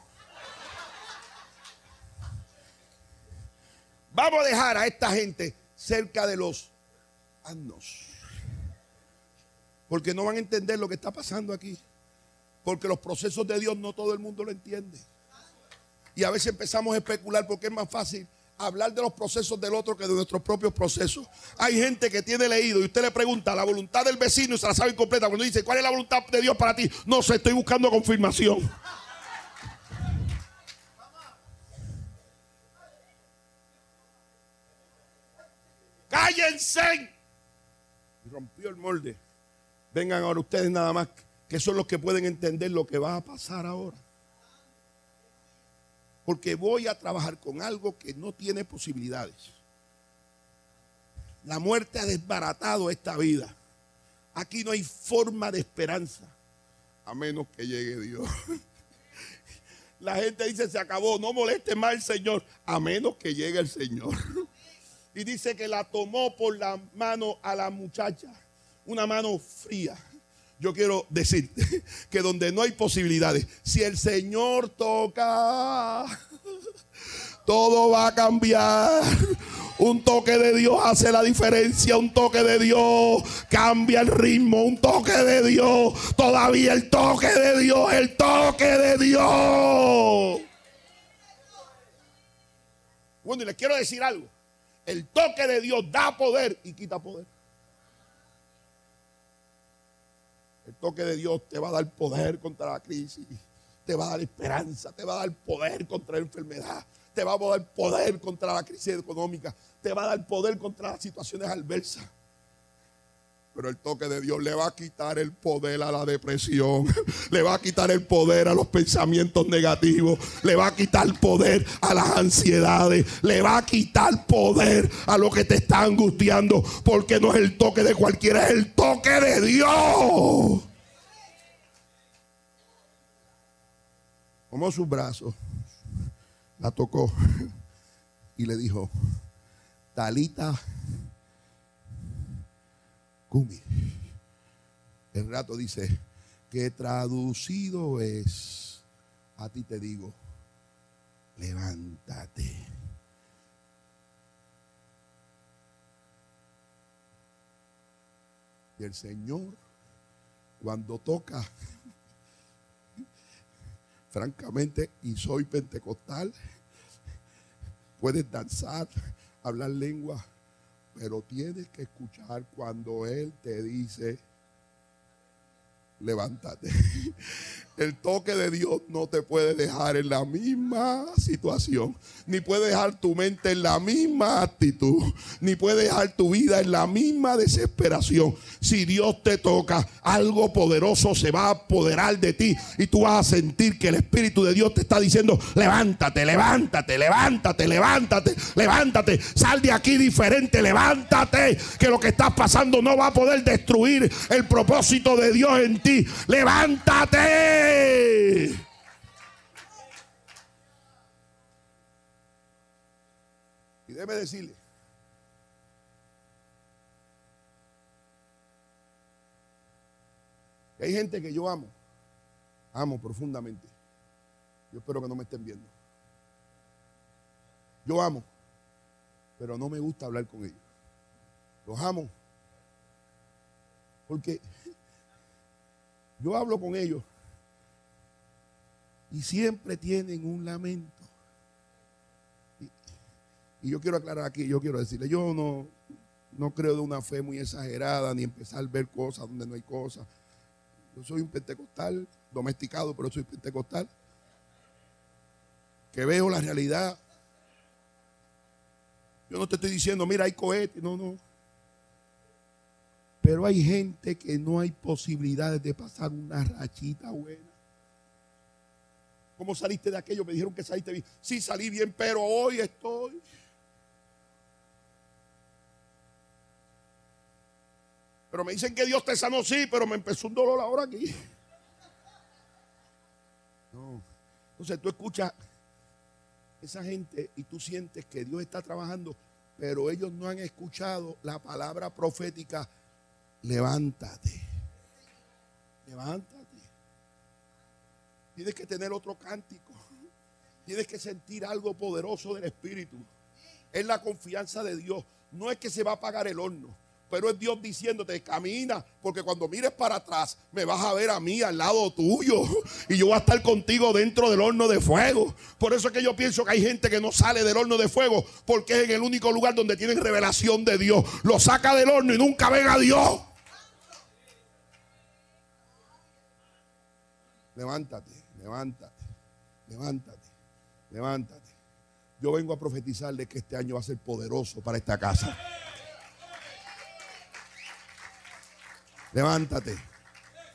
Vamos a dejar a esta gente cerca de los años. Porque no van a entender lo que está pasando aquí. Porque los procesos de Dios no todo el mundo lo entiende. Y a veces empezamos a especular porque es más fácil hablar de los procesos del otro que de nuestros propios procesos. Hay gente que tiene leído y usted le pregunta la voluntad del vecino y se la sabe incompleta. Cuando dice, ¿cuál es la voluntad de Dios para ti? No sé, estoy buscando confirmación. Cállense. Y rompió el molde. Vengan ahora ustedes nada más, que son los que pueden entender lo que va a pasar ahora porque voy a trabajar con algo que no tiene posibilidades. La muerte ha desbaratado esta vida. Aquí no hay forma de esperanza, a menos que llegue Dios. La gente dice, se acabó, no moleste más al Señor, a menos que llegue el Señor. Y dice que la tomó por la mano a la muchacha, una mano fría yo quiero decirte que donde no hay posibilidades, si el Señor toca, todo va a cambiar. Un toque de Dios hace la diferencia, un toque de Dios cambia el ritmo, un toque de Dios, todavía el toque de Dios, el toque de Dios. Bueno, y les quiero decir algo, el toque de Dios da poder y quita poder. Toque de Dios te va a dar poder contra la crisis, te va a dar esperanza, te va a dar poder contra la enfermedad, te va a dar poder contra la crisis económica, te va a dar poder contra las situaciones adversas. Pero el toque de Dios le va a quitar el poder a la depresión, le va a quitar el poder a los pensamientos negativos, le va a quitar poder a las ansiedades, le va a quitar poder a lo que te está angustiando, porque no es el toque de cualquiera, es el toque de Dios. Tomó sus brazos, la tocó y le dijo, Talita el rato dice, que traducido es, a ti te digo, levántate. Y el Señor, cuando toca, francamente, y soy pentecostal, puedes danzar, hablar lengua, pero tienes que escuchar cuando Él te dice, levántate. El toque de Dios no te puede dejar en la misma situación, ni puede dejar tu mente en la misma actitud, ni puede dejar tu vida en la misma desesperación. Si Dios te toca, algo poderoso se va a apoderar de ti y tú vas a sentir que el Espíritu de Dios te está diciendo, levántate, levántate, levántate, levántate, levántate, sal de aquí diferente, levántate, que lo que estás pasando no va a poder destruir el propósito de Dios en ti. Levántate. Y debe decirle, hay gente que yo amo, amo profundamente. Yo espero que no me estén viendo. Yo amo, pero no me gusta hablar con ellos. Los amo. Porque yo hablo con ellos y siempre tienen un lamento. Y, yo quiero aclarar aquí, yo quiero decirle, yo no, no creo de una fe muy exagerada, ni empezar a ver cosas donde no hay cosas. Yo soy un pentecostal, domesticado, pero soy pentecostal, que veo la realidad. Yo no te estoy diciendo, mira, hay cohetes, no, no. Pero hay gente que no hay posibilidades de pasar una rachita buena. ¿Cómo saliste de aquello? Me dijeron que saliste bien. Sí, salí bien, pero hoy estoy. Pero me dicen que Dios te sanó, sí, pero me empezó un dolor ahora aquí. No. Entonces tú escuchas esa gente y tú sientes que Dios está trabajando, pero ellos no han escuchado la palabra profética. Levántate. Levántate. Tienes que tener otro cántico. Tienes que sentir algo poderoso del Espíritu. Es la confianza de Dios. No es que se va a apagar el horno, pero es Dios diciéndote, camina, porque cuando mires para atrás, me vas a ver a mí al lado tuyo. Y yo voy a estar contigo dentro del horno de fuego. Por eso es que yo pienso que hay gente que no sale del horno de fuego, porque es en el único lugar donde tienen revelación de Dios. Lo saca del horno y nunca ven a Dios. Levántate levántate, levántate, levántate. Yo vengo a profetizarle que este año va a ser poderoso para esta casa. Levántate.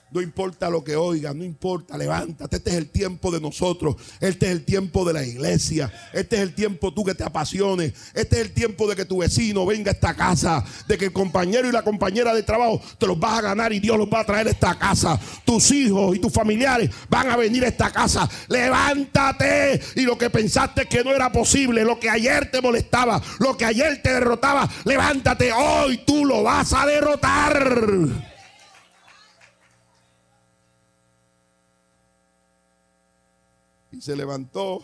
No importa lo que oiga, no importa, levántate. Este es el tiempo de nosotros. Este es el tiempo de la iglesia. Este es el tiempo tú que te apasiones. Este es el tiempo de que tu vecino venga a esta casa. De que el compañero y la compañera de trabajo te los vas a ganar y Dios los va a traer a esta casa. Tus hijos y tus familiares van a venir a esta casa. Levántate. Y lo que pensaste que no era posible, lo que ayer te molestaba, lo que ayer te derrotaba, levántate. Hoy tú lo vas a derrotar. Se levantó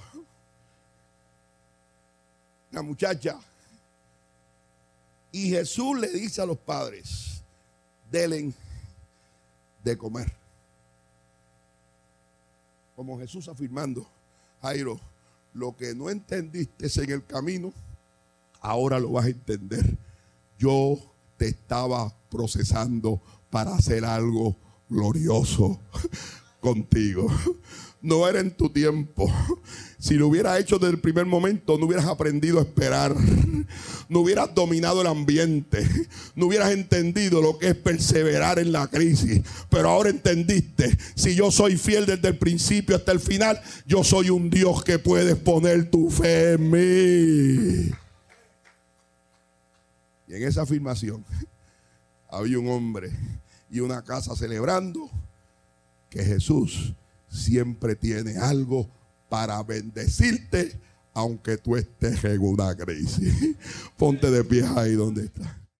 la muchacha. Y Jesús le dice a los padres, delen de comer. Como Jesús afirmando, Jairo, lo que no entendiste en el camino, ahora lo vas a entender. Yo te estaba procesando para hacer algo glorioso contigo no era en tu tiempo. Si lo hubieras hecho desde el primer momento, no hubieras aprendido a esperar. No hubieras dominado el ambiente. No hubieras entendido lo que es perseverar en la crisis. Pero ahora entendiste. Si yo soy fiel desde el principio hasta el final, yo soy un Dios que puedes poner tu fe en mí. Y en esa afirmación había un hombre y una casa celebrando que Jesús siempre tiene algo para bendecirte, aunque tú estés en una crisis. Ponte de pie ahí donde estás.